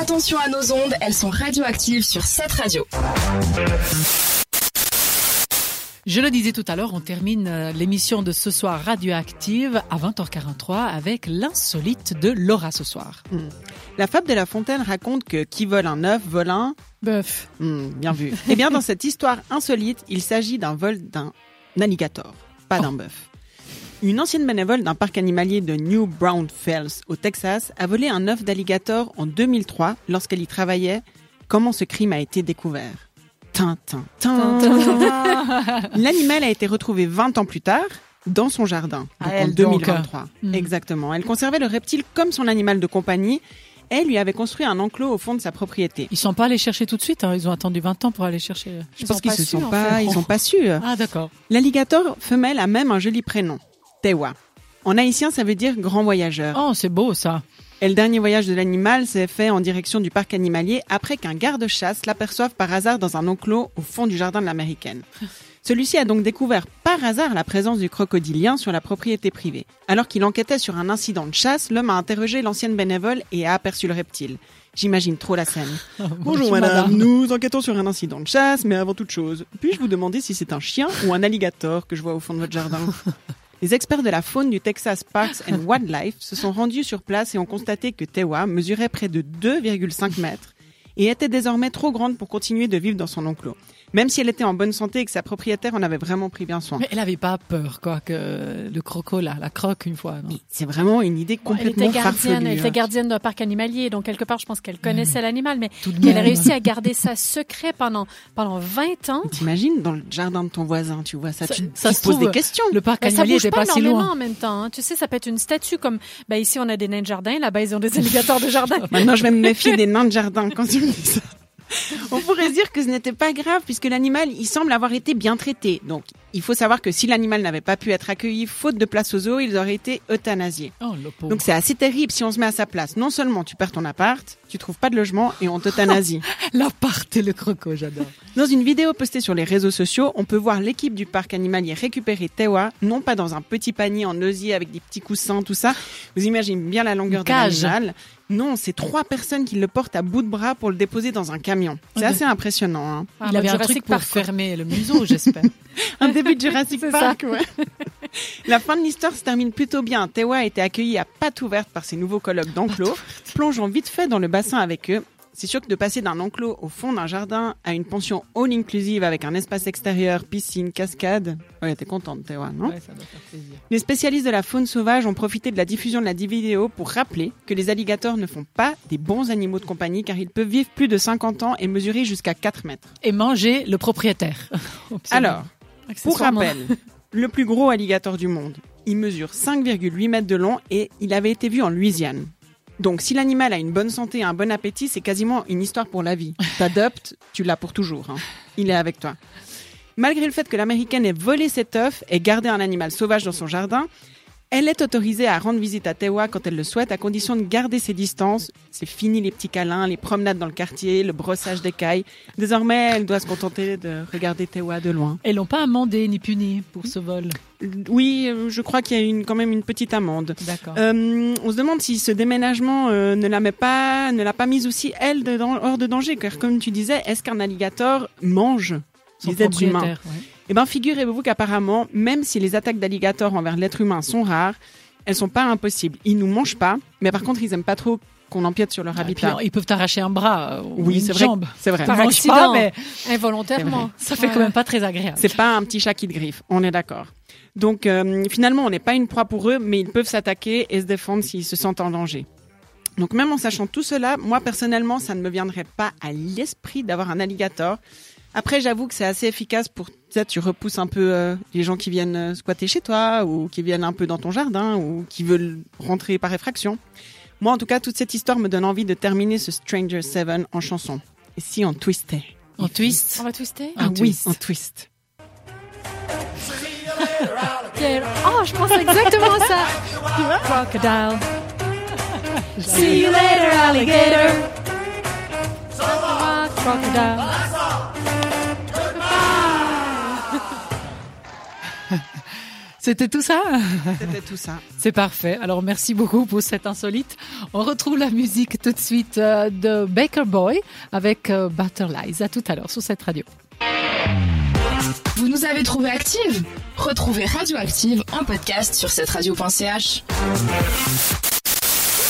Attention à nos ondes, elles sont radioactives sur cette radio. Je le disais tout à l'heure, on termine euh, l'émission de ce soir radioactive à 20h43 avec l'insolite de Laura ce soir. Hmm. La fable de La Fontaine raconte que qui vole un œuf vole un bœuf. Hmm, bien vu. eh bien, dans cette histoire insolite, il s'agit d'un vol d'un alligator, pas d'un oh. bœuf. Une ancienne bénévole d'un parc animalier de New Braunfels au Texas a volé un œuf d'alligator en 2003 lorsqu'elle y travaillait. Comment ce crime a été découvert? L'animal a été retrouvé 20 ans plus tard dans son jardin, en 2023. Hmm. Exactement. Elle conservait le reptile comme son animal de compagnie. Elle lui avait construit un enclos au fond de sa propriété. Ils sont pas allés chercher tout de suite, hein. ils ont attendu 20 ans pour aller chercher. Je pense qu'ils se sont pas, ils sont pas sûrs. Ah d'accord. L'alligator femelle a même un joli prénom, Tewa. En haïtien, ça veut dire grand voyageur. Oh, c'est beau ça. Et le dernier voyage de l'animal s'est fait en direction du parc animalier après qu'un garde-chasse l'aperçoive par hasard dans un enclos au fond du jardin de l'américaine. Celui-ci a donc découvert par hasard la présence du crocodilien sur la propriété privée. Alors qu'il enquêtait sur un incident de chasse, l'homme a interrogé l'ancienne bénévole et a aperçu le reptile. J'imagine trop la scène. Bonjour madame, nous enquêtons sur un incident de chasse, mais avant toute chose, puis-je vous demander si c'est un chien ou un alligator que je vois au fond de votre jardin? Les experts de la faune du Texas Parks and Wildlife se sont rendus sur place et ont constaté que Tewa mesurait près de 2,5 mètres et était désormais trop grande pour continuer de vivre dans son enclos même si elle était en bonne santé et que sa propriétaire en avait vraiment pris bien soin. Mais elle n'avait pas peur, quoi, que le croco, là, la croque une fois. C'est vraiment une idée complètement Elle était gardienne, elle était hein. gardienne d'un parc animalier, donc quelque part, je pense qu'elle connaissait l'animal, mais elle a réussi à garder ça secret pendant, pendant 20 ans. T'imagines dans le jardin de ton voisin, tu vois ça, tu, ça te poses des questions. Le parc animalier n'était pas, si loin. en même temps. Hein. Tu sais, ça peut être une statue comme, bah ici on a des nains de jardin, là-bas ils ont des alligators de jardin. Maintenant je vais me méfier des nains de jardin quand tu me dis ça. On pourrait dire que ce n'était pas grave puisque l'animal, il semble avoir été bien traité. Donc, il faut savoir que si l'animal n'avait pas pu être accueilli faute de place aux eaux, ils auraient été euthanasiés. Oh, Donc c'est assez terrible si on se met à sa place. Non seulement tu perds ton appart, tu trouves pas de logement et on t'euthanasie. L'appart et le croco, j'adore. Dans une vidéo postée sur les réseaux sociaux, on peut voir l'équipe du parc animalier récupérer Tewa, non pas dans un petit panier en osier avec des petits coussins, tout ça. Vous imaginez bien la longueur de l'animal. Non, c'est trois personnes qui le portent à bout de bras pour le déposer dans un camion. C'est assez impressionnant. Hein. Il avait un truc pour fermer le museau, j'espère. un début de Jurassic Park, ouais. La fin de l'histoire se termine plutôt bien. Tewa a été accueilli à patte ouverte par ses nouveaux collègues d'enclos, plongeant vite fait dans le bassin avec eux c'est sûr que de passer d'un enclos au fond d'un jardin à une pension all inclusive avec un espace extérieur, piscine, cascade, ouais, t'es contente, Théo, non Ouais, ça doit faire plaisir. Les spécialistes de la faune sauvage ont profité de la diffusion de la vidéo pour rappeler que les alligators ne font pas des bons animaux de compagnie car ils peuvent vivre plus de 50 ans et mesurer jusqu'à 4 mètres. Et manger le propriétaire. Alors, pour rappel, le plus gros alligator du monde, il mesure 5,8 mètres de long et il avait été vu en Louisiane. Donc, si l'animal a une bonne santé un bon appétit, c'est quasiment une histoire pour la vie. T'adoptes, tu l'as pour toujours. Hein. Il est avec toi. Malgré le fait que l'américaine ait volé cet œuf et gardé un animal sauvage dans son jardin, elle est autorisée à rendre visite à Tewa quand elle le souhaite, à condition de garder ses distances. C'est fini les petits câlins, les promenades dans le quartier, le brossage d'écailles. Désormais, elle doit se contenter de regarder Tewa de loin. Elles l'ont pas amendé ni puni pour ce vol? Oui, je crois qu'il y a une, quand même une petite amende. D'accord. Euh, on se demande si ce déménagement euh, ne la met pas, ne l'a pas mise aussi elle hors de danger, car comme tu disais, est-ce qu'un alligator mange les êtres humains? Eh bien, figurez-vous qu'apparemment, même si les attaques d'alligators envers l'être humain sont rares, elles sont pas impossibles. Ils nous mangent pas, mais par contre, ils aiment pas trop qu'on empiète sur leur ah, habitat. ils peuvent t'arracher un bras ou oui, une jambe. C'est vrai. Par accident, mais involontairement. Ça fait quand même pas très agréable. C'est pas un petit chat qui te griffe, on est d'accord. Donc euh, finalement, on n'est pas une proie pour eux, mais ils peuvent s'attaquer et se défendre s'ils se sentent en danger. Donc même en sachant tout cela, moi personnellement, ça ne me viendrait pas à l'esprit d'avoir un alligator. Après, j'avoue que c'est assez efficace pour ça, tu repousses un peu euh, les gens qui viennent euh, squatter chez toi ou qui viennent un peu dans ton jardin ou qui veulent rentrer par effraction. Moi, en tout cas, toute cette histoire me donne envie de terminer ce Stranger Seven en chanson. Et si on twistait? En twist On va twister? Ah oui, en twist. oh, je pense exactement à ça. Crocodile. See you later, alligator. Crocodile. C'était tout ça C'était tout ça. C'est parfait. Alors merci beaucoup pour cet insolite. On retrouve la musique tout de suite euh, de Baker Boy avec euh, Butterlies. À tout à l'heure sur cette radio. Vous nous avez trouvé active Retrouvez Radioactive en podcast sur cette radio.ch.